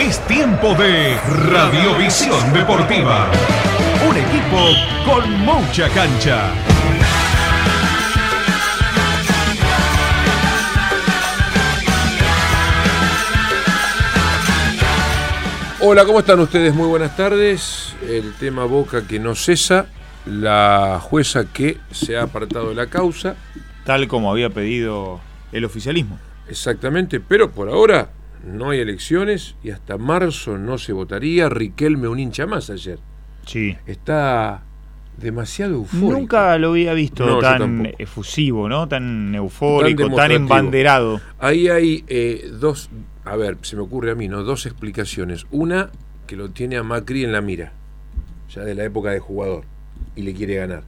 Es tiempo de Radiovisión Deportiva. Un equipo con mucha cancha. Hola, ¿cómo están ustedes? Muy buenas tardes. El tema Boca que no cesa, la jueza que se ha apartado de la causa. Tal como había pedido el oficialismo. Exactamente, pero por ahora no hay elecciones y hasta marzo no se votaría. Riquelme un hincha más ayer. Sí. Está demasiado eufórico. Nunca lo había visto No, tan efusivo, ¿no? Tan eufórico, tan, embanderado. Ahí hay eh, dos, a ver, se me ocurre a mí, ¿no? Dos explicaciones. Una, que lo tiene a Macri en la mira, ya de la época de jugador, y le quiere ganar.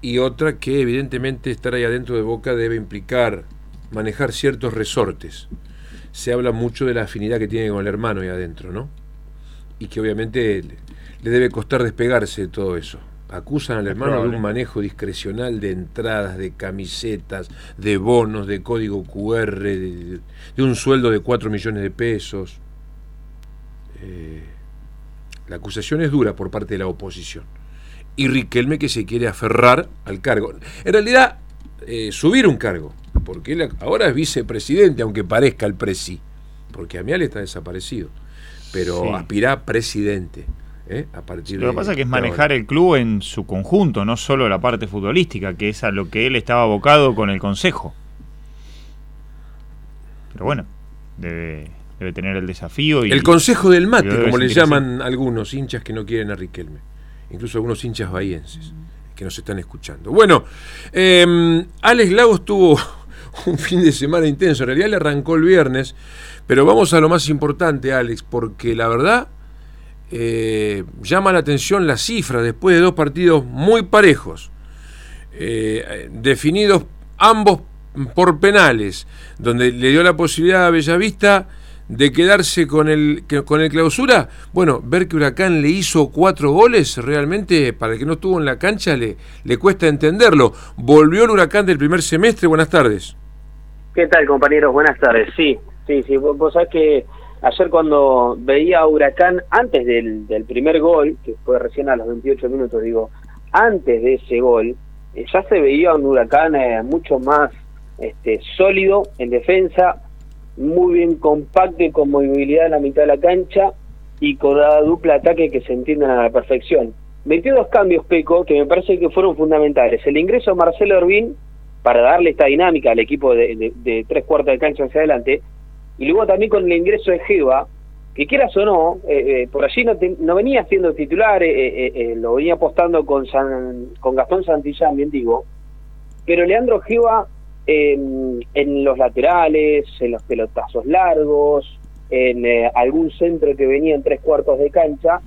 Y otra, que evidentemente estar ahí adentro de Boca debe implicar manejar ciertos resortes. Se habla mucho de la afinidad que tiene con el hermano ahí adentro, ¿no? Y que obviamente le, le debe costar despegarse de todo eso. Acusan al hermano de un manejo discrecional de entradas, de camisetas, de bonos, de código QR, de, de un sueldo de 4 millones de pesos. Eh, la acusación es dura por parte de la oposición. Y Riquelme que se quiere aferrar al cargo. En realidad, eh, subir un cargo, porque él ahora es vicepresidente, aunque parezca el presi, porque Amial está desaparecido, pero Sí. aspira a presidente. ¿eh? A partir Lo de- que pasa es que es manejar el club en su conjunto, no solo la parte futbolística, que es a lo que él estaba abocado con el consejo. Pero bueno, debe, debe tener el desafío y El consejo del mate, como le llaman algunos hinchas que no quieren a Riquelme. Incluso algunos hinchas bahienses que nos están escuchando. Bueno, eh, Alex Lagos tuvo un fin de semana intenso. En realidad le arrancó el viernes. Pero vamos a lo más importante, Alex, porque la verdad eh, llama la atención la cifra después de dos partidos muy parejos. eh, definidos ambos por penales, donde le dio la posibilidad a Bellavista de quedarse con el, con el clausura. Bueno, ver que Huracán le hizo cuatro goles, realmente para el que no estuvo en la cancha le, le cuesta entenderlo. Volvió el Huracán del primer semestre, buenas tardes. ¿Qué tal, compañeros? Buenas tardes. Sí, sí, sí. Vos, vos que ayer cuando veía a Huracán, antes del, del primer gol, que fue recién a los 28 minutos, digo, antes de ese gol, eh, ya se veía un Huracán eh, mucho más este, sólido en defensa, muy bien compacto y con movilidad en la mitad de la cancha y con la dupla ataque que se entienden a la perfección. Metió dos cambios, Peco, que me parece que fueron fundamentales. El ingreso de Marcelo Orbín para darle esta dinámica al equipo de, tres cuartos de cancha hacia adelante. Y luego también con el ingreso de Geva, que quieras o no, eh, eh, por allí no, te- no venía siendo titular, eh, eh, eh, lo venía apostando con, San- con Gastón Santillán, bien digo, pero Leandro Geva en los laterales, en los pelotazos largos, en eh, algún centro que venía en tres cuartos de cancha,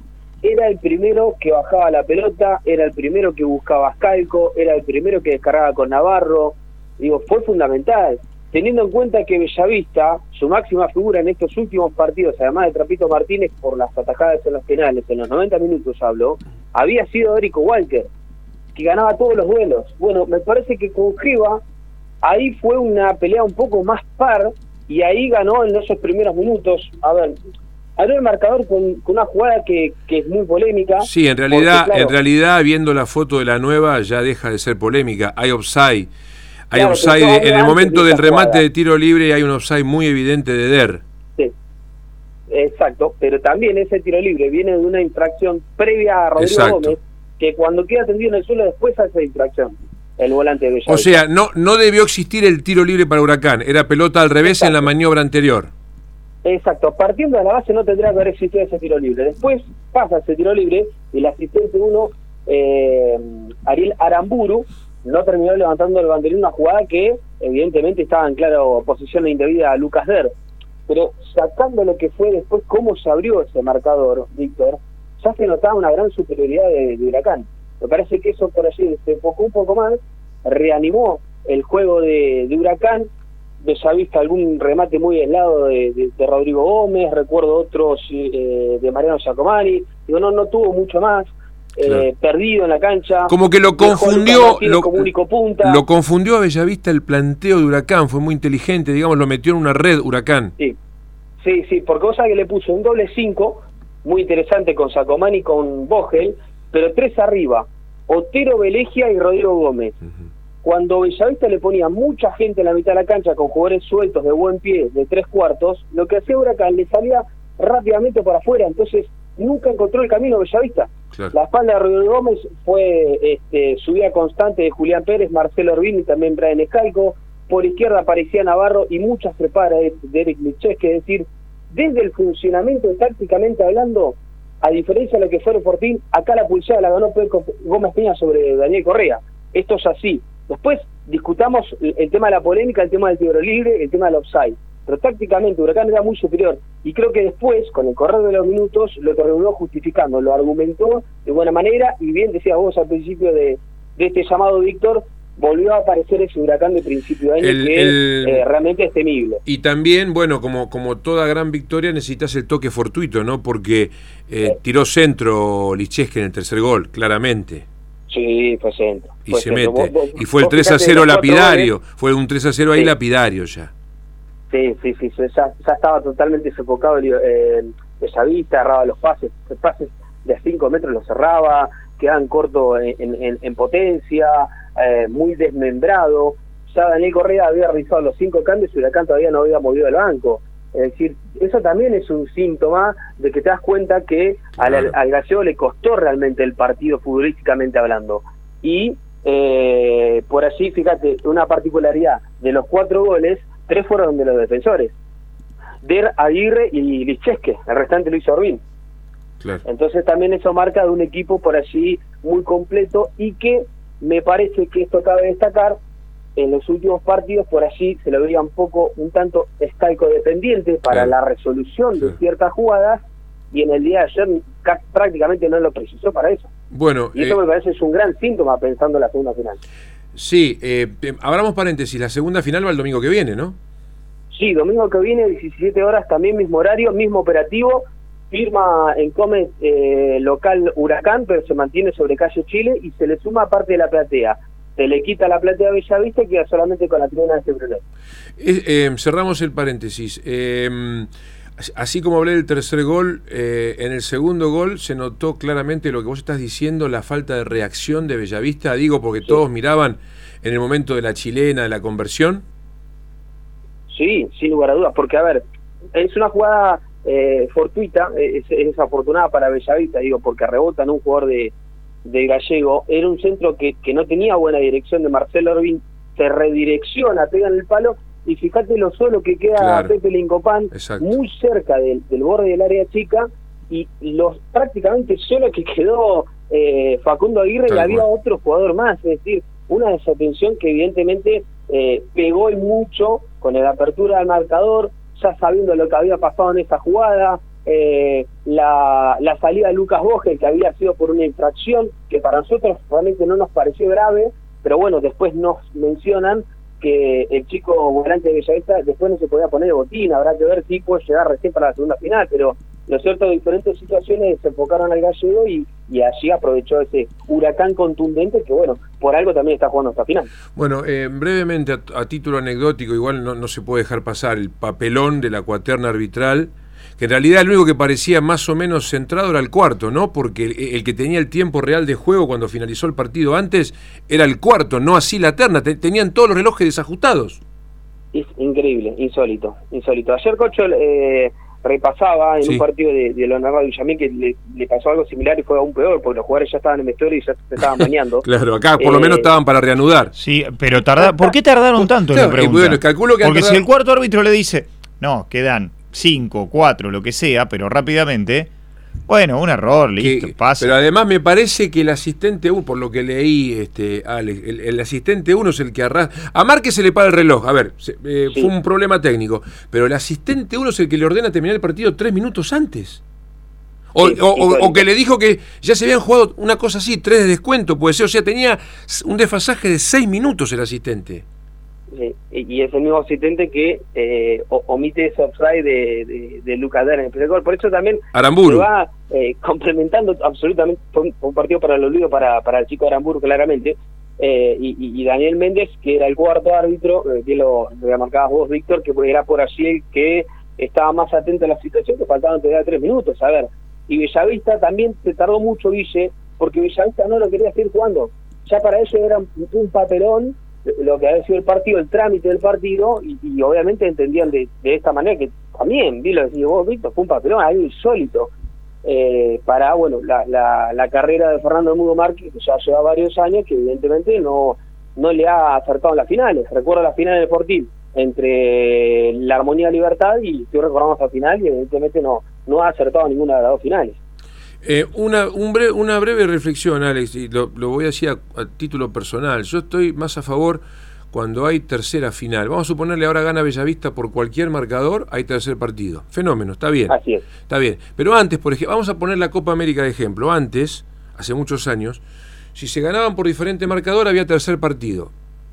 era el primero que bajaba la pelota, era el primero que buscaba a Scalco, era el primero que descargaba con Navarro. Digo, fue fundamental. Teniendo en cuenta que Bellavista, su máxima figura en estos últimos partidos, además de Trapito Martínez por las atajadas en los penales, en los 90 minutos habló, había sido Erico Walker, que ganaba todos los duelos. Bueno, me parece que con ahí fue una pelea un poco más par, y ahí ganó en esos primeros minutos. A ver, abrió el marcador con, con una jugada que, que es muy polémica. Sí, en realidad, porque, claro, en realidad, viendo la foto de la nueva, ya deja de ser polémica. Hay offside. Hay Claro, offside. En el momento del remate jugada. de tiro libre hay un offside muy evidente de Der. Sí. Exacto, pero también ese tiro libre viene de una infracción previa a Rodrigo Exacto. Gómez, que cuando queda tendido en el suelo después hace infracción, el volante de Bellavista. O sea, no, no debió existir el tiro libre para Huracán. Era pelota al revés en la maniobra anterior. Exacto, partiendo de la base no tendría que haber existido ese tiro libre. Después pasa ese tiro libre y el asistente uno, eh, Ariel Aramburu, no terminó levantando el banderín, una jugada que evidentemente estaba en clara posición indebida a Lucas Der. pero sacando lo que fue después, cómo se abrió ese marcador, Víctor, ya se notaba una gran superioridad de, Huracán. Me parece que eso por allí se enfocó un poco más, reanimó el juego de, Huracán, visto algún remate muy aislado de, de, Rodrigo Gómez, recuerdo otros eh, de Mariano Giacomani, digo, no, no tuvo mucho más, eh, perdido en la cancha. Como que lo confundió, lo, único punta. lo confundió a Bellavista el planteo de Huracán, fue muy inteligente, digamos, lo metió en una red Huracán. Sí, sí, sí porque vos que le puso un doble 5, muy interesante con Sacomani y con Vogel, pero tres arriba, Otero, Belegia y Rodrigo Gómez. Cuando Bellavista le ponía mucha gente en la mitad de la cancha con jugadores sueltos de buen pie, de tres cuartos, lo que hacía Huracán le salía rápidamente para afuera, entonces nunca encontró el camino Bellavista. La espalda de Rodrigo Gómez fue este, subida constante de Julián Pérez, Marcelo Orbini y también Brian Escalco. Por izquierda aparecía Navarro y muchas preparas de, Eric Micheski, es decir, desde el funcionamiento tácticamente hablando, a diferencia de lo que fue Fortín, acá la pulsada la ganó Gómez Peña sobre Daniel Correa. Esto es así. Después discutamos el tema de la polémica, el tema del tiro libre, el tema del offside pero tácticamente Huracán era muy superior y creo que después, con el correr de los minutos, lo terminó justificando, lo argumentó de buena manera y bien decía vos al principio de, este llamado Víctor, volvió a aparecer ese huracán de principio de año que eh, realmente es temible. Y también, bueno, como, como toda gran victoria necesitas el toque fortuito, ¿no? Porque eh, tiró centro Licheski en el tercer gol, claramente. Sí, fue centro. Y se mete. y fue el 3 a 0 lapidario, fue un 3 a 0 ahí lapidario ya. Sí, sí, sí, ya, estaba totalmente sofocado eh, Bellavista, cerraba los pases, los pases de a 5 metros los cerraba, quedaban cortos en, potencia, eh, muy desmembrado. Ya Daniel Correa había realizado los cinco cambios y Huracán todavía no había movido el banco. Es decir, eso también es un síntoma de que te das cuenta que al, gallego le costó realmente el partido futbolísticamente hablando. Y eh, por allí, fíjate, una particularidad de los cuatro goles, tres fueron de los defensores. Der, Aguirre y Lichesque, el restante lo hizo Orbín. Entonces también eso marca de un equipo por allí muy completo y que me parece que esto cabe destacar, en los últimos partidos por allí se lo veía un poco, un tanto escalco dependiente para la resolución de ciertas jugadas y en el día de ayer prácticamente no lo precisó para eso. Bueno, y eso eh, me parece es un gran síntoma pensando en la segunda final. Sí, eh, abramos paréntesis, la segunda final va el domingo que viene, ¿no? Sí, domingo que viene, 17 horas, también mismo horario, mismo operativo, firma en Comet eh, local Huracán, pero se mantiene sobre calle Chile y se le suma parte de la platea. Se le quita la platea Bellavista y queda solamente con la tribuna de este problema. Eh, cerramos el paréntesis. Eh, Así como hablé del tercer gol, eh, en el segundo gol se notó claramente lo que vos estás diciendo, la falta de reacción de Bellavista, digo porque todos miraban en el momento de la chilena, de la conversión. Sí, sin lugar a dudas, porque a ver, es una jugada eh, fortuita, es, desafortunada para Bellavista, digo, porque rebota en un jugador de, de Gallego, era un centro que, que no tenía buena dirección de Marcelo Orbín, se redirecciona, pega en el palo y fíjate lo solo que queda Pepe Lincopán, muy cerca del, borde del área chica, y los prácticamente solo que quedó eh, Facundo Aguirre y había otro jugador más, es decir, una desatención que evidentemente eh, pegó y mucho con la apertura del marcador, ya sabiendo lo que había pasado en esa jugada, eh, la, la salida de Lucas Boge, que había sido por una infracción, que para nosotros realmente no nos pareció grave, pero bueno, después nos mencionan que el chico volante de Bellavista después no se podía poner de botín, habrá que ver si puede llegar recién para la segunda final, pero lo cierto, diferentes situaciones se enfocaron al gallego y, allí aprovechó ese huracán contundente que, bueno, por algo también está jugando esta final. Bueno, eh, brevemente, a, título anecdótico, igual no, no se puede dejar pasar el papelón de la cuaterna arbitral que en realidad el único que parecía más o menos centrado era el cuarto, ¿no? Porque el, que tenía el tiempo real de juego cuando finalizó el partido antes era el cuarto, no así la terna, tenían todos los relojes desajustados. Es increíble, insólito, insólito. Ayer Cocho eh, repasaba en un partido de, de Leonardo Villamín que le, pasó algo similar y fue aún peor, porque los jugadores ya estaban en vestuario y ya se estaban bañando. claro, acá por lo menos eh, estaban para reanudar. Sí, pero tarda, ¿por qué tardaron tanto? calculo que Porque si el cuarto árbitro le dice, no, quedan 5, 4, lo que sea, pero rápidamente, Bueno, un error, listo, que- pasa. Pero además me parece que el asistente 1, por lo que leí, este, Alex, el, el asistente 1 es el que arrastra. A Márquez se le para el reloj, a ver, se- eh, Sí. fue un problema técnico, pero el asistente 1 es el que le ordena terminar el partido tres minutos antes. O, Sí, o- o- o que le dijo que ya se habían jugado una cosa así, tres de descuento, puede ser, o sea, tenía un desfasaje de seis minutos el asistente. Sí, y es el mismo asistente que eh, omite ese offside de, de, de Luca en el primer gol. Por eso también Aramburu. se va eh, complementando absolutamente. Fue un, partido para el olvido para, para el chico de Aramburu, claramente. Eh, y, y- Daniel Méndez, que era el cuarto árbitro, eh, bien lo, lo marcabas vos, Víctor, que era por allí el que estaba más atento a la situación, que faltaban todavía tres minutos. A ver, y Bellavista también se tardó mucho, Ville, porque Bellavista no lo quería seguir jugando. Ya para ellos era un, un papelón lo que había sido el partido, el trámite del partido, y, obviamente entendían de, de esta manera que también, vi lo decís vos, Víctor, fue un papelón ahí insólito eh, para, bueno, la, la, la carrera de Fernando Mudo Márquez, que ya lleva varios años, que evidentemente no, no le ha acertado en las finales. Recuerdo la final del Fortín entre la Armonía Libertad y estoy recordando esta final y evidentemente no, no ha acertado ninguna de las dos finales. Eh, una, un bre- una breve reflexión, Alex, y lo, lo voy a decir a, a título personal. Yo estoy más a favor cuando hay tercera final. Vamos a suponerle ahora gana Bellavista por cualquier marcador, hay tercer partido. Fenómeno, está bien. Así es. Está bien. Pero antes, por ejemplo, vamos a poner la Copa América de ejemplo. Antes, hace muchos años, si se ganaban por diferente marcador, había tercer partido.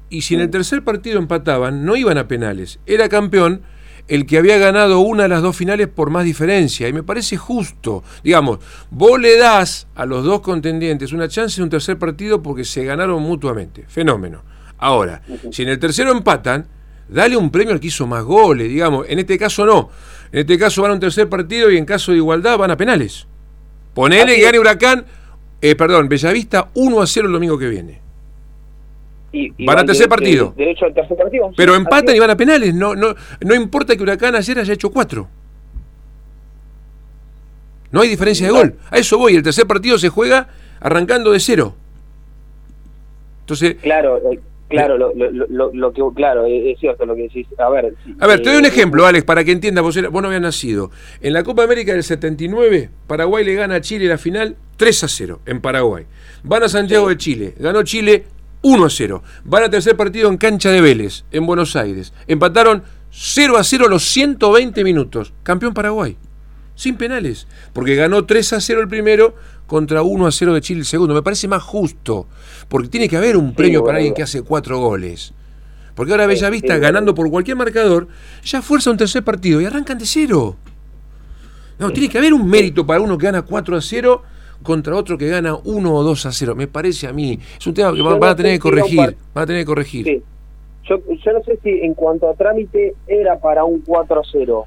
Y si en el tercer partido empataban, no iban a penales. Era campeón el que había ganado una de las dos finales por más diferencia. Y me parece justo. Digamos, vos le das a los dos contendientes una chance en un tercer partido porque se ganaron mutuamente. Fenómeno. Ahora, si en el tercero empatan, dale un premio al que hizo más goles, digamos. En este caso no. En este caso van a un tercer partido y en caso de igualdad van a penales. Ponele que gane. Huracán, eh, perdón, Bellavista 1 a 0 el domingo que viene. Y, y Van a van tercer partido. de- Derecho al tercer partido. sí, Pero empatan y van a penales. No, no, no importa que Huracán ayer haya hecho 4. No hay diferencia de No. gol. A eso voy. El tercer partido se juega arrancando de cero. Entonces, Claro, eh, claro, lo, lo, lo, lo que, claro, es, es cierto lo que decís. A ver, A ver, te doy un eh, ejemplo, Alex, para que entiendas, vos, vos no habías nacido. En la Copa América del 79, Paraguay le gana a Chile la final 3 a 0 en Paraguay. Van a Santiago de Chile, ganó Chile 1 a 0. Van a tercer partido en cancha de Vélez, en Buenos Aires. Empataron 0 a 0 los 120 minutos. Campeón Paraguay. Sin penales. Porque ganó 3 a 0 el primero contra 1 a 0 de Chile el segundo. Me parece más justo. Porque tiene que haber un premio para alguien que hace cuatro goles. Porque ahora Sí, Bellavista, sí, bueno. ganando por cualquier marcador, ya fuerza un tercer partido y arrancan de cero. No, tiene que haber un mérito para uno que gana 4 a 0 contra otro que gana 1 o 2 a 0. Me parece a mí. Es un tema que van, no van a tener que corregir. Van a tener que corregir. Sí. Yo, yo no sé si en cuanto a trámite era para un 4 a 0,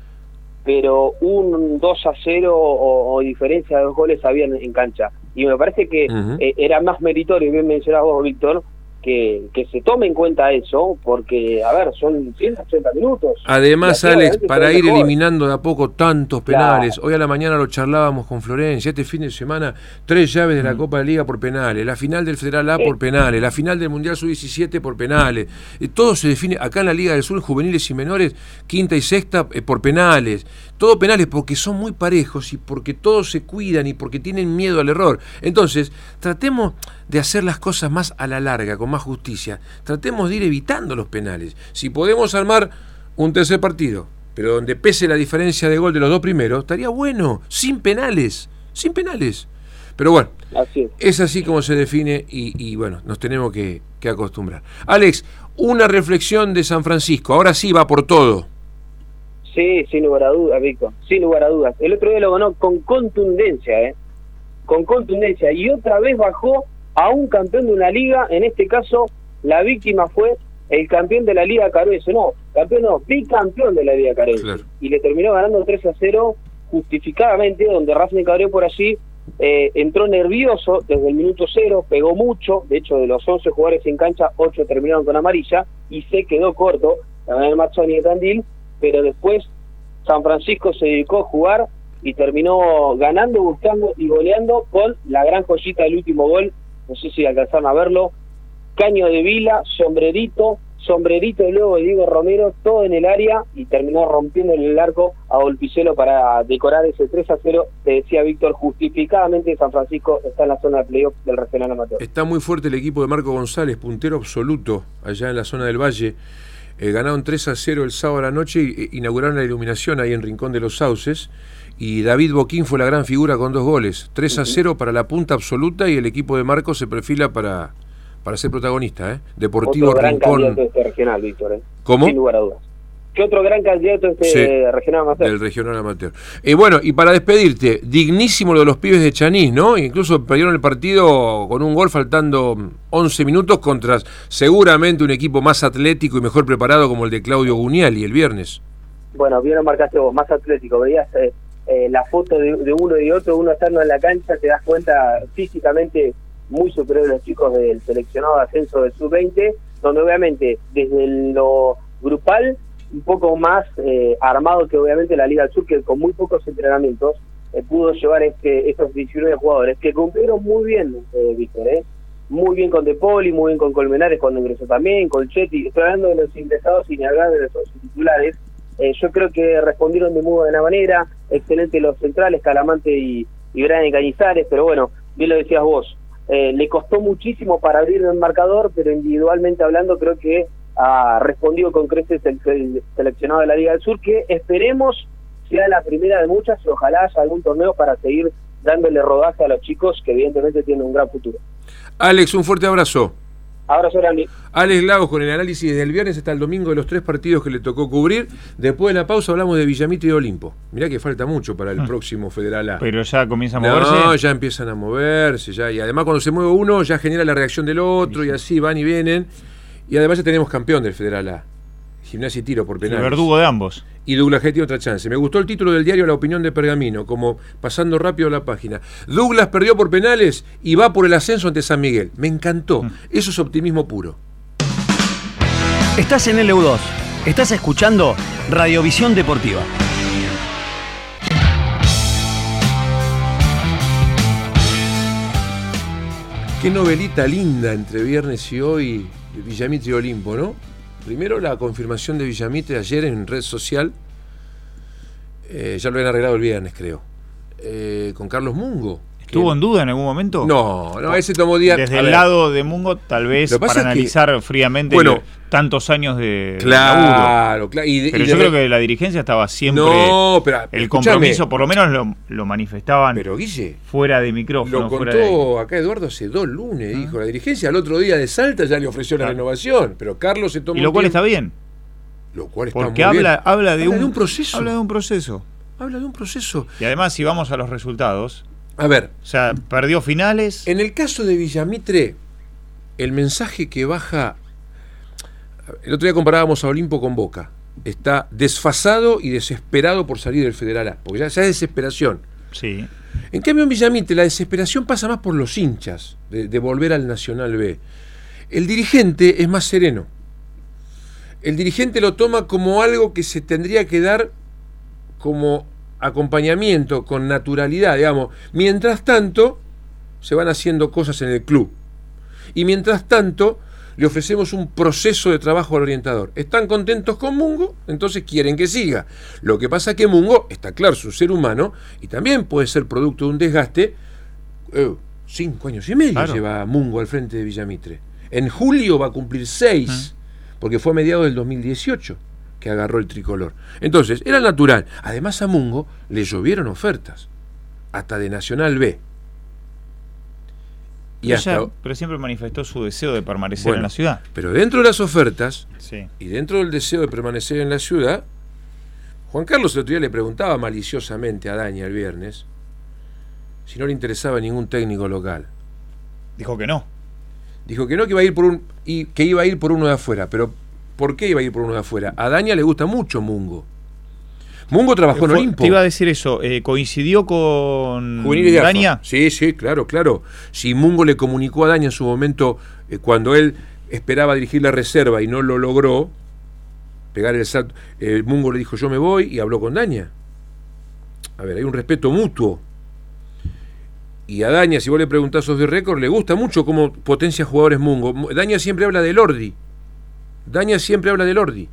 pero un 2 a 0 o, o diferencia de dos goles había en, cancha. Y me parece que Ujú. eh, era más meritorio, bien mencionado vos, Víctor, que, que se tome en cuenta eso, porque, a ver, son 180 minutos. Además, Alex, para ir mejor. eliminando de a poco tantos Claro. penales, hoy a la mañana lo charlábamos con Florencia, este fin de semana, tres llaves de Mm. la Copa de Liga por penales, la final del Federal A por penales, la final del Mundial Sub-17 por penales, Eh, todo se define, acá en la Liga del Sur, juveniles y menores, quinta y sexta eh, por penales, todo penales porque son muy parejos y porque todos se cuidan y porque tienen miedo al error. Entonces, tratemos de hacer las cosas más a la larga, con más justicia. Tratemos de ir evitando los penales. Si podemos armar un tercer partido, pero donde pese la diferencia de gol de los dos primeros, estaría bueno, sin penales, sin penales. Pero bueno, Así es. es así como se define y, y, bueno, nos tenemos que, que acostumbrar. Alex, una reflexión de San Francisco, ahora sí va por todo. Sí, sin lugar a dudas, Víctor, sin lugar a dudas. El otro día lo ganó con contundencia, ¿eh? Con contundencia. Y otra vez bajó a un campeón de una liga, en este caso la víctima fue el campeón de la Liga Caruso, no, campeón no, bicampeón de la Liga Caruso. Claro. Y le terminó ganando 3 a 0 justificadamente, donde Racing Cabrera por allí eh, entró nervioso desde el minuto cero, pegó mucho, de hecho de los 11 jugadores en cancha, 8 terminaron con amarilla y se quedó corto, el Mazzoni de Tandil, pero después San Francisco se dedicó a jugar y terminó ganando, buscando y goleando con la gran joyita del último gol, no sé si alcanzaron a verlo, Caño de Vila, sombrerito, sombrerito luego de Diego Romero, todo en el área y terminó rompiendo el arco a Volpicelo para decorar ese 3 a 0. Te decía Víctor, justificadamente San Francisco está en la zona de playoff del regional amateur. Está muy fuerte el equipo de Marco González, puntero absoluto allá en la zona del Valle. Eh, ganaron 3 a 0 el sábado a la noche y eh, inauguraron la iluminación ahí en Rincón de los Sauces. Y David Boquín fue la gran figura con dos goles. 3 a 0 para la punta absoluta y el equipo de Marco se perfila para, para ser protagonista. ¿eh? Deportivo Otro gran Rincón. candidato este regional, Víctor. ¿eh? ¿Cómo? Sin lugar a dudas. ¿Qué otro gran candidato este Sí, regional amateur? Del regional amateur. Eh, bueno, y para despedirte, dignísimo lo de los pibes de Chanís, ¿no? Incluso perdieron el partido con un gol faltando 11 minutos contra seguramente un equipo más atlético y mejor preparado como el de Claudio Guniali el viernes. Bueno, bien lo marcaste vos, más atlético. Veías eh, eh, la foto de, de uno y otro, uno estando en la cancha, te das cuenta físicamente muy superior a los chicos del seleccionado de ascenso del sub-20, donde obviamente desde lo grupal un poco más eh, armado que obviamente la Liga del Sur, que con muy pocos entrenamientos eh, pudo llevar este estos 19 jugadores, que cumplieron muy bien, eh, Víctor, ¿eh? muy bien con De Poli, muy bien con Colmenares cuando ingresó también, con Chetti, estoy hablando de los ingresados y hablar de los titulares, eh, yo creo que respondieron de muy buena manera, excelente los centrales, Calamante y, y Brian Cañizares, pero bueno, bien lo decías vos, eh, le costó muchísimo para abrir el marcador, pero individualmente hablando creo que ha respondido con creces el, el seleccionado de la Liga del Sur, que esperemos sea la primera de muchas y ojalá algún torneo para seguir dándole rodaje a los chicos que evidentemente tienen un gran futuro. Alex, un fuerte abrazo. Abrazo grande. Alex Lagos con el análisis desde el viernes hasta el domingo de los tres partidos que le tocó cubrir. Después de la pausa hablamos de Villamite y Olimpo. Mirá que falta mucho para el próximo Federal A. Pero ya comienza a moverse. No, ya empiezan a moverse, ya, y además cuando se mueve uno ya genera la reacción del otro y así van y vienen. Y además ya tenemos campeón del Federal A. Gimnasia y tiro por el penales. verdugo de ambos. Y Douglas G tiene otra chance. Me gustó el título del diario La Opinión de Pergamino, como pasando rápido la página. Douglas perdió por penales y va por el ascenso ante San Miguel. Me encantó. Eso es optimismo puro. Estás en LU2. Estás escuchando Radiovisión Deportiva. Qué novelita linda entre viernes y hoy, de Villamite y Olimpo, ¿no? Primero la confirmación de Villamite ayer en red social. Eh, ya lo habían arreglado el viernes, creo. Eh, con Carlos Mungo. ¿Estuvo en duda en algún momento? No, no, ese tomó día. Desde el ver, lado de Mungo, tal vez para que- analizar fríamente Bueno, tantos años de. Claro, claro. Y de- Pero y yo de- creo que la dirigencia estaba siempre. No, pero. el compromiso, por lo menos lo, lo manifestaban Pero Guille, fuera de micrófono. lo fuera contó acá Eduardo hace dos lunes, dijo. La dirigencia al otro día de Salta ya le ofreció la renovación, pero Carlos se tomó y lo cual tiempo- está bien. Lo cual está Porque muy bien. habla, habla, de, un, proceso. Habla de un proceso. Habla de un proceso. Y además, si vamos a los resultados, A ver, o sea, perdió finales. En el caso de Villamitre, el mensaje que baja. El otro día comparábamos a Olimpo con Boca. Está desfasado y desesperado por salir del Federal A, porque ya, ya es desesperación. Sí. En cambio, en Villamitre, la desesperación pasa más por los hinchas de, de volver al Nacional B. El dirigente es más sereno. El dirigente lo toma como algo que se tendría que dar como acompañamiento, con naturalidad, digamos. Mientras tanto, se van haciendo cosas en el club. Y mientras tanto, le ofrecemos un proceso de trabajo al orientador. Están contentos con Mungo, entonces quieren que siga. Lo que pasa es que Mungo, está claro, es un ser humano y también puede ser producto de un desgaste. Eh, cinco años y medio Claro. lleva Mungo al frente de Villamitre. En julio va a cumplir seis, porque fue a mediados del 2018 que agarró el tricolor. Entonces, era natural. Además, a Mungo le llovieron ofertas, hasta de Nacional B. Y Pero, hasta, ella- pero siempre manifestó su deseo de permanecer Bueno. en la ciudad. pero dentro de las ofertas Sí. y dentro del deseo de permanecer en la ciudad, Juan Carlos el otro día le preguntaba maliciosamente a Daña el viernes si no le interesaba ningún técnico local. Dijo que no. Dijo que no, que iba a ir por un y que iba a ir por uno de afuera, pero ¿por qué iba a ir por uno de afuera? A Daña le gusta mucho Mungo. Mungo trabajó en Olimpo. Te iba a decir eso. eh, ¿Coincidió con. Daña? Sí, sí, claro, claro. Si Mungo le comunicó a Daña en su momento, eh, cuando él esperaba dirigir la reserva y no lo logró, pegar el salto, eh, Mungo le dijo yo me voy y habló con Daña. A ver, hay un respeto mutuo. Y a Daña, si vos le preguntás sos de récord, le gusta mucho cómo potencia jugadores Mungo. Mu- Daña siempre habla de Lordi. Daña siempre habla del Ordi.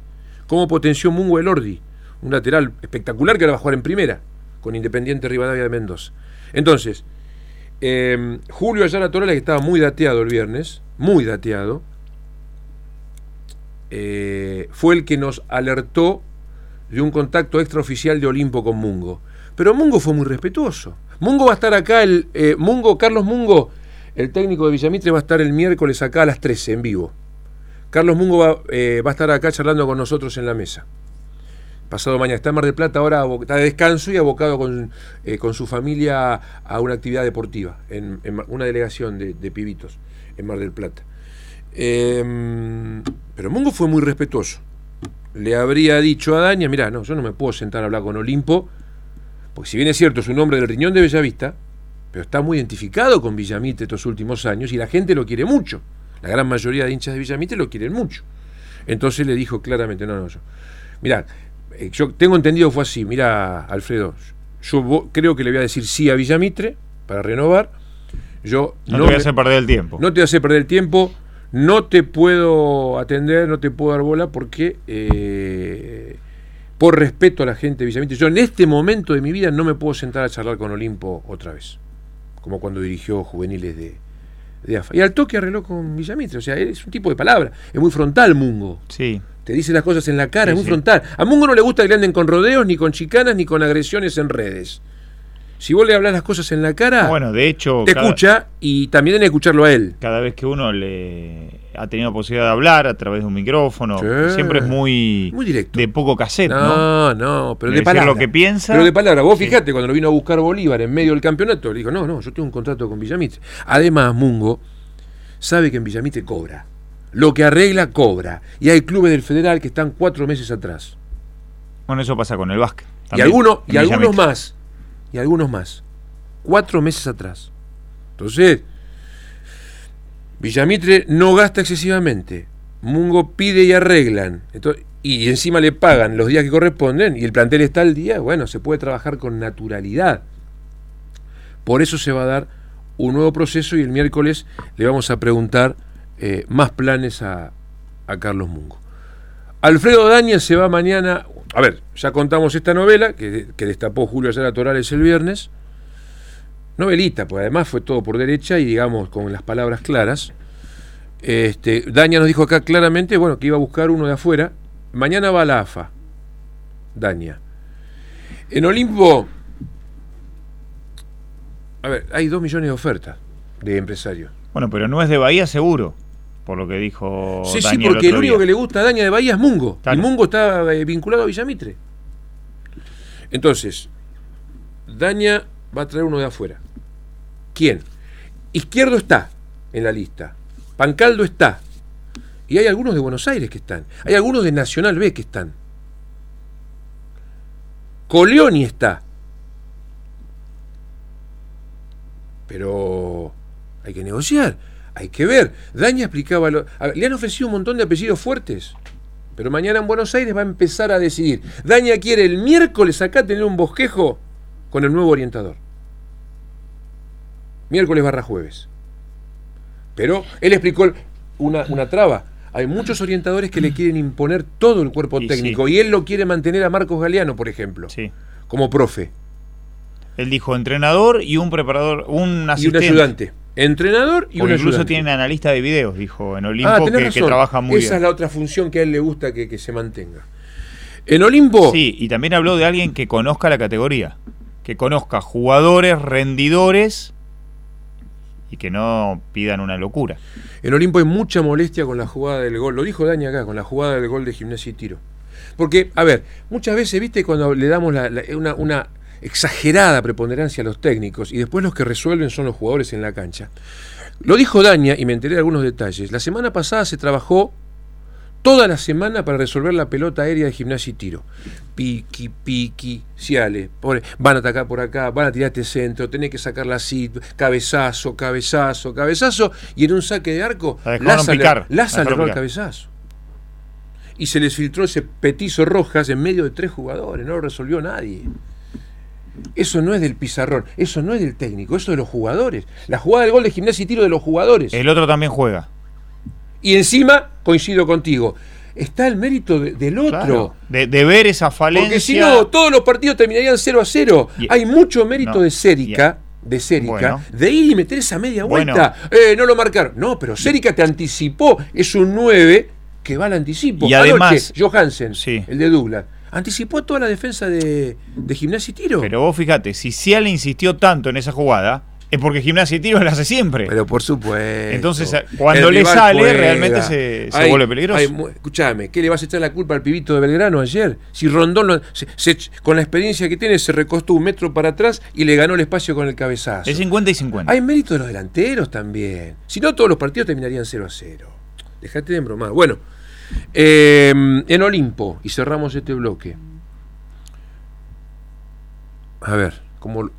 Cómo potenció Mungo el Ordi. Un lateral espectacular que ahora va a jugar en primera, con Independiente Rivadavia de Mendoza. Entonces, eh, Julio Ayala Torales, que estaba muy dateado el viernes, muy dateado, eh, fue el que nos alertó de un contacto extraoficial de Olimpo con Mungo. Pero Mungo fue muy respetuoso. Mungo va a estar acá, el eh, Mungo, Carlos Mungo, el técnico de Villamitre, va a estar el miércoles acá a las 13 en vivo. Carlos Mungo va, eh, va a estar acá charlando con nosotros en la mesa. Pasado mañana está en Mar del Plata, ahora está de descanso y abocado con, eh, con su familia a una actividad deportiva, en, una delegación de, pibitos en Mar del Plata. Eh, pero Mungo fue muy respetuoso. Le habría dicho a Daña, mira, no, yo no me puedo sentar a hablar con Olimpo, porque si bien es cierto, es un hombre del riñón de Bellavista, pero está muy identificado con Villamitre estos últimos años y la gente lo quiere mucho. La gran mayoría de hinchas de Villamitre lo quieren mucho. Entonces le dijo claramente, no, no, yo. Mira, eh, yo tengo entendido que fue así, mira, Alfredo, yo creo que le voy a decir sí a Villamitre para renovar. Yo No, te voy a hacer perder el tiempo. no te hace perder el tiempo, no te puedo atender, no te puedo dar bola porque eh, por respeto a la gente de Villamitre, yo en este momento de mi vida no me puedo sentar a charlar con Olimpo otra vez, como cuando dirigió juveniles de, de AFA. Y al toque arregló con Villamitre, o sea, es un tipo de palabra, es muy frontal Mungo. Sí. Te dice las cosas en la cara, Sí, es muy sí. frontal. A Mungo no le gusta que le anden con rodeos, ni con chicanas, ni con agresiones en redes. Si vos le hablas las cosas en la cara, Bueno, de hecho, te cada, escucha y también tiene que escucharlo a él. cada vez que uno le ha tenido posibilidad de hablar a través de un micrófono, Sí. siempre es muy, Muy directo. de poco cassette, ¿no? No, no, pero De de palabra. lo que piensa. Pero de palabra. Vos Sí. fijate, cuando lo vino a buscar Bolívar en medio del campeonato, le dijo, no, no, yo tengo un contrato con Villamitre. Además, Mungo sabe que en Villamitre cobra. Lo que arregla, cobra. Y hay clubes del Federal que están cuatro meses atrás. Bueno, eso pasa con el básquet. Y también, en y algunos más. Y algunos más. Cuatro meses atrás. Entonces, Villamitre no gasta excesivamente. Mungo pide y arreglan. Entonces, y encima le pagan los días que corresponden y el plantel está al día, bueno, se puede trabajar con naturalidad. Por eso se va a dar un nuevo proceso y el miércoles le vamos a preguntar eh, más planes a, a Carlos Mungo. Alfredo Daña se va mañana. A ver, ya contamos esta novela que, destapó Julio Ayala Torales el viernes. Novelita, pues además fue todo por derecha y digamos con las palabras claras. Este, Daña nos dijo acá claramente, bueno, que iba a buscar uno de afuera. Mañana va a la AFA. Daña. En Olimpo, a ver, hay dos millones de ofertas de empresarios. Bueno, pero no es de Bahía seguro, por lo que dijo Sí, sí, porque el único día. que le gusta a Daña de Bahía es Mungo. Y Mungo está eh, vinculado a Villamitre. Entonces, Daña va a traer uno de afuera. ¿Quién? Izquierdo está en la lista. Pancaldo está. Y hay algunos de Buenos Aires que están. Hay algunos de Nacional B que están. Coleoni está. Pero hay que negociar, hay que ver. Daña explicaba, lo- a le han ofrecido un montón de apellidos fuertes, pero mañana en Buenos Aires va a empezar a decidir. Daña quiere el miércoles acá tener un bosquejo con el nuevo orientador. Miércoles barra jueves. Pero él explicó una, una traba. Hay muchos orientadores que le quieren imponer todo el cuerpo Y técnico sí. y él lo quiere mantener a Marcos Galeano, por ejemplo, Sí. como profe. Él dijo entrenador y un preparador, un Y un asistente. ayudante. Entrenador y O un incluso ayudante. tienen analista de videos, dijo en Olimpo, Ah, tenés que, trabaja muy Esa bien. es la otra función que a él le gusta que, que se mantenga. En Olimpo, Sí, y también habló de alguien que conozca la categoría, que conozca jugadores, rendidores y que no pidan una locura. en Olimpo hay mucha molestia con la jugada del gol. Lo dijo Dani acá, con la jugada del gol de gimnasia y tiro. Porque, a ver, muchas veces, viste, cuando le damos la- la- una, una exagerada preponderancia a los técnicos y después los que resuelven son los jugadores en la cancha. Lo dijo Daña y me enteré de algunos detalles. La semana pasada se trabajó toda la semana para resolver la pelota aérea de gimnasia y tiro. Piqui, piqui, ciale, pobre, van a atacar por acá, van a tirar este centro, tenés que sacarla así, cabezazo, cabezazo, cabezazo, y en un saque de arco, La Laza la le el cabezazo. Y se les filtró ese petizo rojas en medio de tres jugadores, no lo resolvió nadie. Eso no es del pizarrón, eso no es del técnico, eso es de los jugadores. La jugada del gol de gimnasia y tiro de los jugadores. El otro también juega. Y encima, coincido contigo, está el mérito de- del otro. Claro, de, de ver esa falencia. Porque si no, todos los partidos terminarían 0 a 0. Y- Hay mucho mérito No, de Sérica, de Sérica, Bueno. de ir y meter esa media Bueno. vuelta. Eh, no lo marcaron. No, pero Sérica te anticipó. Es un 9 que va al anticipo. Y Anoche, además- Johansen, Sí. el de Douglas, anticipó toda la defensa de, de gimnasia y tiro. Pero vos fíjate, si Ciala insistió tanto en esa jugada, es porque Gimnasia y Tiro la hace siempre. Pero por supuesto. Entonces, cuando le sale, juega. realmente se- se Hay- vuelve peligroso. hay escuchame, ¿qué le vas a echar la culpa al pibito de Belgrano ayer? Si Rondón, lo- se- se- con la experiencia que tiene, se recostó un metro para atrás y le ganó el espacio con el cabezazo. es 50 y 50. Hay mérito de los delanteros también. Si no, todos los partidos terminarían 0 a 0. Dejate de embromar. Bueno, eh, en Olimpo, y cerramos este bloque. A ver, como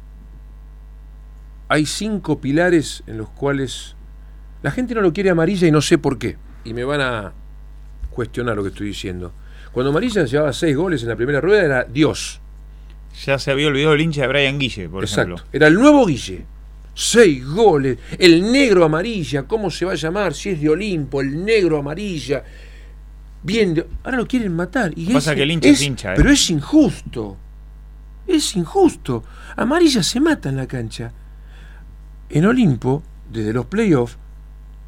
hay cinco pilares en los cuales la gente no lo quiere amarilla y no sé por qué. Y me van a cuestionar lo que estoy diciendo. Cuando Amarilla llevaba seis goles en la primera rueda era Dios. Ya se había olvidado el hincha de Brian Guille, por Exacto. ejemplo. Era el nuevo Guille. Seis goles. El negro amarilla. ¿Cómo se va a llamar? Si es de Olimpo, el negro amarilla. Bien. Ahora lo quieren matar. Y Pasa es- que el hincha es hincha, ¿eh? Pero es injusto. Es injusto. Amarilla se mata en la cancha. En Olimpo, desde los playoffs,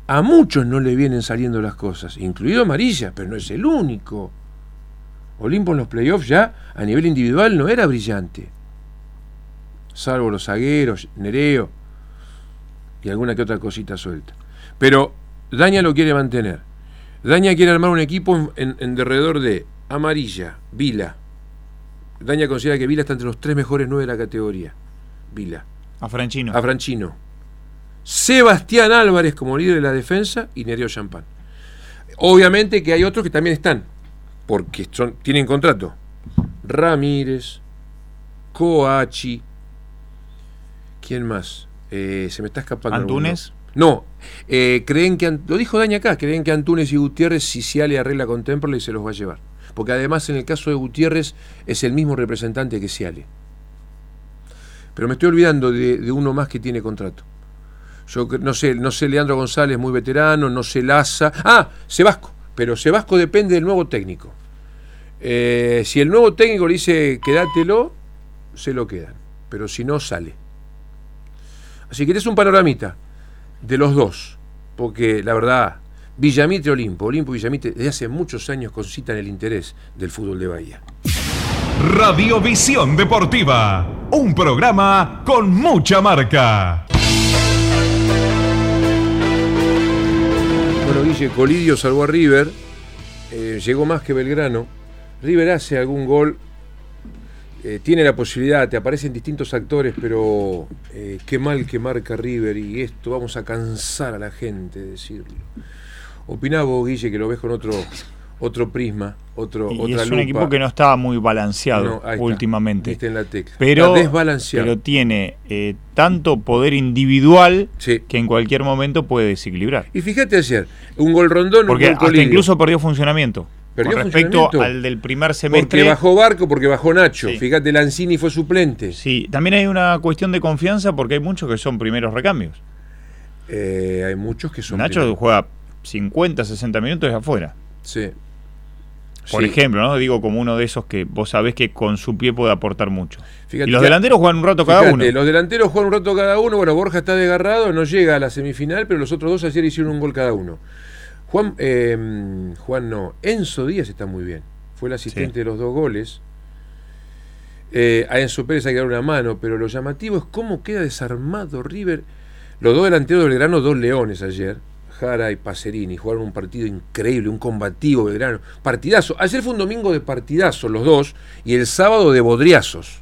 a muchos no le vienen saliendo las cosas, incluido Amarilla, pero no es el único. Olimpo en los playoffs ya a nivel individual no era brillante. Salvo los zagueros, Nereo y alguna que otra cosita suelta. Pero Daña lo quiere mantener. Daña quiere armar un equipo en, en- en derredor de Amarilla, Vila. Daña considera que Vila está entre los tres mejores nueve de la categoría. Vila. A Franchino. A Franchino. Sebastián Álvarez como líder de la defensa y Nereo Champán. Obviamente que hay otros que también están, porque son, tienen contrato. Ramírez, Coachi, ¿quién más? Eh, se me está escapando. ¿Antunes? No, eh, creen que, lo dijo Daña acá, creen que Antunes y Gutiérrez, si Ciale arregla con Temperley, se los va a llevar. Porque además en el caso de Gutiérrez es el mismo representante que Ciale. Pero me estoy olvidando de, uno más que tiene contrato. Yo no sé, no sé Leandro González, muy veterano, no sé Laza. Ah, Sebasco. Pero Sebasco depende del nuevo técnico. Eh, si el nuevo técnico le dice quédatelo, se lo quedan. Pero si no, sale. Así que este es un panoramita de los dos. Porque la verdad, Villamitre Olimpo, Olimpo y Villamitre desde hace muchos años concitan el interés del fútbol de Bahía. Radiovisión Deportiva, un programa con mucha marca. Bueno, Guille Colidio salvó a River, eh, llegó más que Belgrano. River hace algún gol, eh, tiene la posibilidad, te aparecen distintos actores, pero eh, qué mal que marca River y esto vamos a cansar a la gente de decirlo. Opiná vos, Guille, que lo ves con otro, otro prisma, otro, y otra es un equipo que no estaba muy balanceado No, está, últimamente. diste en la tecla. Pero, Está desbalanceado. pero tiene eh, tanto poder individual Sí. que en cualquier momento puede desequilibrar. Y fíjate ayer, un gol rondón, Porque un gol hasta incluso perdió funcionamiento. Perdió con respecto al del primer semestre. Porque bajó Barco, porque bajó Nacho. Sí. Fíjate, Lanzini fue suplente. Sí, también hay una cuestión de confianza porque hay muchos que son primeros recambios. Eh, hay muchos que son. Nacho primeros. juega 50, 60 minutos de afuera. Sí. Por Sí. ejemplo, ¿no? Digo como uno de esos que vos sabés que con su pie puede aportar mucho. Fíjate y los delanteros juegan un rato cada Fíjate, uno. Los delanteros juegan un rato cada uno. Bueno, Borja está desgarrado, no llega a la semifinal, pero los otros dos ayer hicieron un gol cada uno. Juan, eh, Juan no, Enzo Díaz está muy bien. Fue el asistente Sí. de los dos goles. Eh, a Enzo Pérez hay que dar una mano, pero lo llamativo es cómo queda desarmado River. Los dos delanteros de Belgrano, dos leones ayer. Jara y Pacerini jugaron un partido increíble, un combativo Belgrano. Partidazo. Ayer fue un domingo de partidazo los dos y el sábado de bodriazos.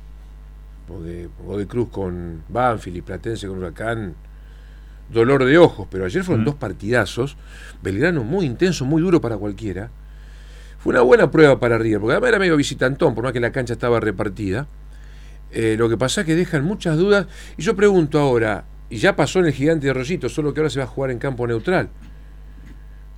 Bode, Bode Cruz con Banfield y Platense con Huracán. Dolor de ojos, pero ayer fueron Mm. dos partidazos. Belgrano muy intenso, muy duro para cualquiera. Fue una buena prueba para River, porque además era medio visitantón, por más que la cancha estaba repartida. Eh, lo que pasa es que dejan muchas dudas. Y yo pregunto ahora, y ya pasó en el gigante de Rosito, solo que ahora se va a jugar en campo neutral.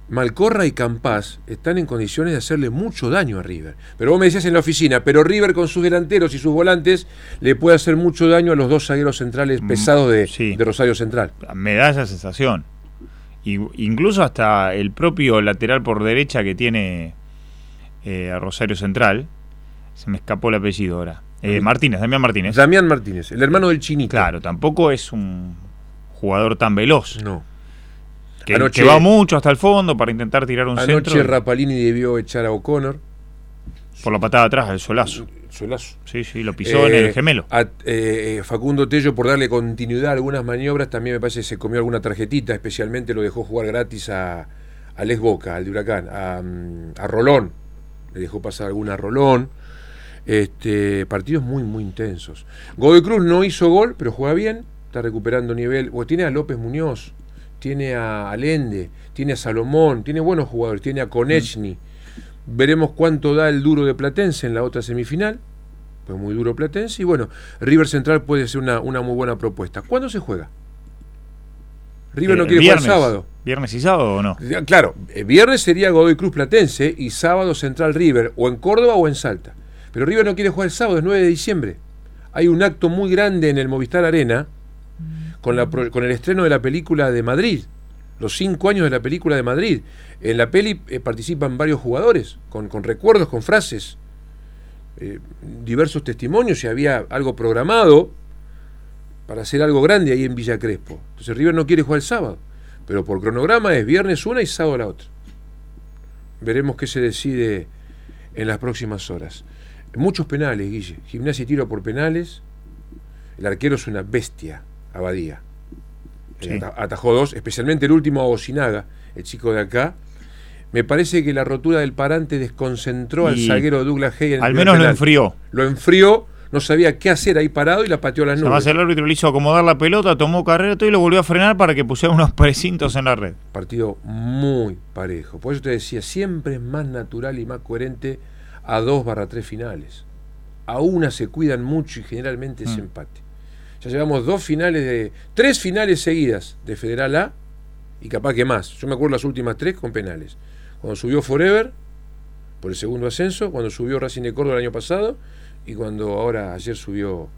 Malcorra y Campás están en condiciones de hacerle mucho daño a River. Pero vos me decías en la oficina, pero River con sus delanteros y sus volantes le puede hacer mucho daño a los dos zagueros centrales Mm, pesados de, sí. de Rosario Central. Me da esa sensación. Y, incluso hasta el propio lateral por derecha que tiene eh, a Rosario Central. Se me escapó el apellido ahora. Eh, Martínez, Damián Martínez. Damián Martínez, el hermano del Chinito. Claro, tampoco es un jugador tan veloz. No. Que, Anoche- que va mucho hasta el fondo para intentar tirar un Anoche centro Rapalini debió echar a O'Connor. por la patada atrás, el solazo. Solazo. Sí, sí, lo pisó en Eh, el gemelo. a- eh, Facundo Tello, por darle continuidad a algunas maniobras, también me parece que se comió alguna tarjetita, especialmente lo dejó jugar gratis a, a Les Boca, al de Huracán, a, mm, a Rolón. Le dejó pasar alguna a Rolón. Este, partidos muy, muy intensos. Godoy Cruz no hizo gol, pero juega bien, está recuperando nivel. O tiene a López Muñoz, tiene a Allende, tiene a Salomón, tiene buenos jugadores, tiene a Konechny. Veremos cuánto da el duro de Platense en la otra semifinal. Pues muy duro Platense. Y bueno, River Central puede ser una, una muy buena propuesta. ¿Cuándo se juega? River Eh, no quiere viernes, jugar sábado. ¿Viernes y sábado o no? Claro, eh, viernes sería Godoy Cruz Platense y sábado Central River, o en Córdoba o en Salta. Pero River no quiere jugar el sábado, es 9 de diciembre. Hay un acto muy grande en el Movistar Arena con, el estreno de la película de Madrid, los cinco años de la película de Madrid. En la peli eh, participan varios jugadores, con, con recuerdos, con frases, eh, diversos testimonios, y había algo programado para hacer algo grande ahí en Villa Crespo. Entonces River no quiere jugar el sábado, pero por cronograma es viernes una y sábado la otra. Veremos qué se decide en las próximas horas. Muchos penales, Guille. Gimnasia y tiro por penales. El arquero es una bestia, Abadía. Sí. Atajó dos, especialmente el último a Osinaga, el chico de acá. Me parece que la rotura del parante desconcentró al zaguero Douglas Hay Al menos lo enfrió. Lo enfrió, no sabía qué hacer ahí parado y la pateó a las Además nubes. el árbitro le hizo acomodar la pelota, tomó carrera todo y lo volvió a frenar para que pusiera unos precintos en la red. Partido muy parejo. Por eso te decía, siempre es más natural y más coherente a dos barra tres finales. A una se cuidan mucho y generalmente es Mm. empate. Ya llevamos dos finales de. tres finales seguidas de Federal A y capaz que más. Yo me acuerdo las últimas tres con penales. Cuando subió Forever, por el segundo ascenso, cuando subió Racing de Córdoba el año pasado y cuando ahora ayer subió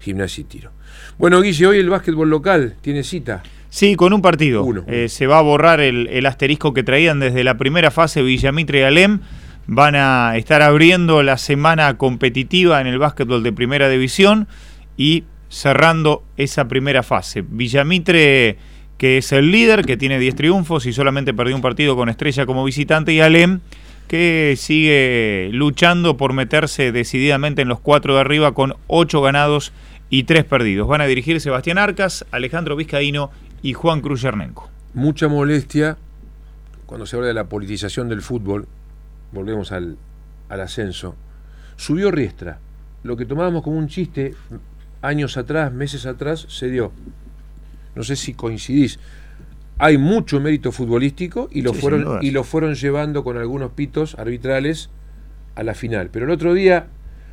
Gimnasia y Tiro. Bueno, Guille, hoy el básquetbol local tiene cita. Sí, con un partido. Uno. Eh, se va a borrar el, el asterisco que traían desde la primera fase Villamitre y Alem. Van a estar abriendo la semana competitiva en el básquetbol de primera división y cerrando esa primera fase. Villamitre, que es el líder, que tiene 10 triunfos y solamente perdió un partido con Estrella como visitante, y Alem, que sigue luchando por meterse decididamente en los cuatro de arriba con 8 ganados y 3 perdidos. Van a dirigir Sebastián Arcas, Alejandro Vizcaíno y Juan Cruz Yernenko. mucha molestia cuando se habla de la politización del fútbol. Volvemos al, al ascenso. Subió Riestra. Lo que tomábamos como un chiste años atrás, meses atrás, se dio. No sé si coincidís. Hay mucho mérito futbolístico y lo, Sí, fueron, y lo fueron llevando con algunos pitos arbitrales a la final. Pero el otro día,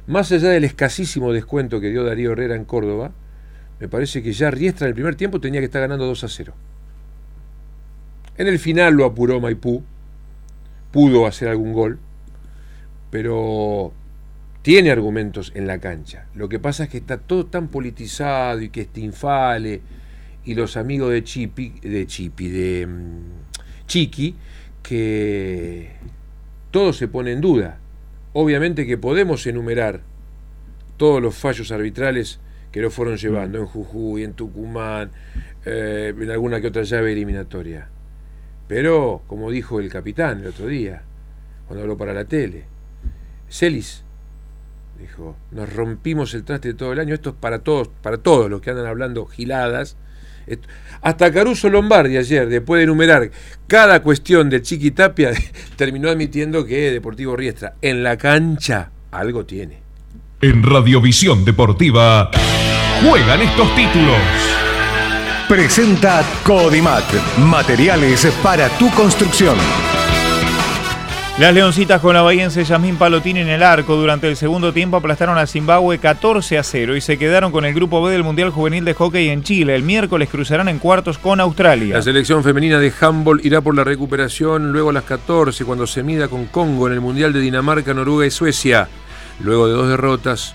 más allá del escasísimo descuento que dio Darío Herrera en Córdoba, me parece que ya Riestra en el primer tiempo tenía que estar ganando 2 a 0. En el final lo apuró Maipú, pudo hacer algún gol, pero tiene argumentos en la cancha. Lo que pasa es que está todo tan politizado y que este infale y los amigos de Chipi, de Chipi, de mm, Chiqui, que todo se pone en duda. Obviamente que podemos enumerar todos los fallos arbitrales que lo fueron llevando en Jujuy, en Tucumán, eh, en alguna que otra llave eliminatoria. Pero, como dijo el capitán el otro día, cuando habló para la tele, Celis dijo, nos rompimos el traste todo el año, esto es para todos, para todos los que andan hablando giladas. Esto- Hasta Caruso Lombardi ayer, después de enumerar cada cuestión de Chiqui Tapia, terminó admitiendo que Deportivo Riestra en la cancha algo tiene. En Radiovisión Deportiva juegan estos títulos. Presenta Codimat, materiales para tu construcción. Las Leoncitas con la bahiense Yasmín Palotín en el arco durante el segundo tiempo aplastaron a Zimbabue 14 a 0 y se quedaron con el grupo B del Mundial Juvenil de Hockey en Chile. El miércoles cruzarán en cuartos con Australia. La selección femenina de handball irá por la recuperación luego a las 14 cuando se mida con Congo en el Mundial de Dinamarca, Noruega y Suecia. Luego de dos derrotas,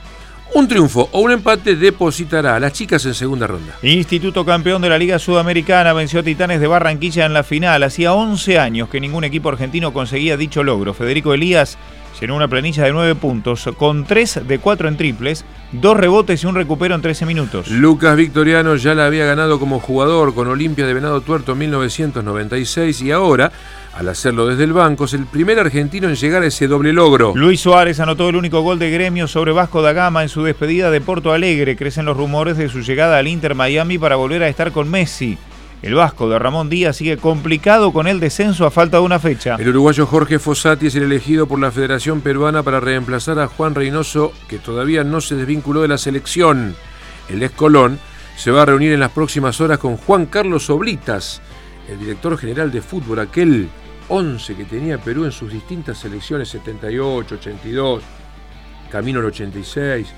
un triunfo o un empate depositará a las chicas en segunda ronda. Instituto campeón de la Liga Sudamericana venció a Titanes de Barranquilla en la final. Hacía 11 años que ningún equipo argentino conseguía dicho logro. Federico Elías llenó una planilla de 9 puntos, con 3 de 4 en triples, 2 rebotes y un recupero en 13 minutos. Lucas Victoriano ya la había ganado como jugador con Olimpia de Venado Tuerto en 1996 y ahora, al hacerlo desde el banco, es el primer argentino en llegar a ese doble logro. Luis Suárez anotó el único gol de gremio sobre Vasco da Gama en su despedida de Porto Alegre. Crecen los rumores de su llegada al Inter Miami para volver a estar con Messi. El Vasco de Ramón Díaz sigue complicado con el descenso a falta de una fecha. El uruguayo Jorge Fossati es el elegido por la Federación Peruana para reemplazar a Juan Reynoso, que todavía no se desvinculó de la selección. El Escolón se va a reunir en las próximas horas con Juan Carlos Oblitas, el director general de fútbol, aquel 11 que tenía Perú en sus distintas selecciones, 78, 82, camino al 86,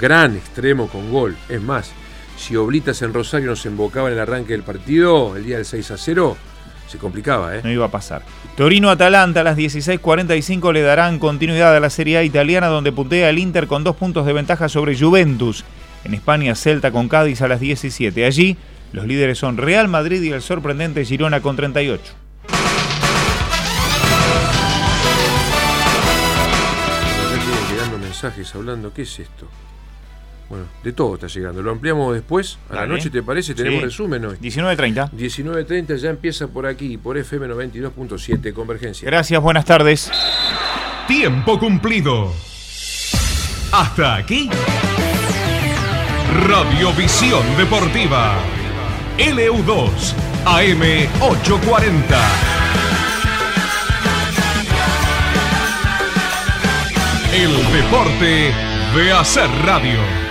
gran extremo con gol. Es más, si Oblitas en Rosario nos embocaba en el arranque del partido, el día del 6 a 0, se complicaba, ¿eh? No iba a pasar. Torino-Atalanta a las 16.45 le darán continuidad a la Serie A italiana donde puntea el Inter con dos puntos de ventaja sobre Juventus. En España, Celta con Cádiz a las 17. Allí, los líderes son Real Madrid y el sorprendente Girona con 38. hablando, ¿qué es esto? Bueno, de todo está llegando. Lo ampliamos después, a la noche, ¿te parece? Tenemos resumen hoy. 19.30. 19.30 ya empieza por aquí, por FM 92.7, Convergencia. Gracias, buenas tardes. Tiempo cumplido. Hasta aquí. Radiovisión Deportiva. LU2, AM840. El deporte de hacer radio.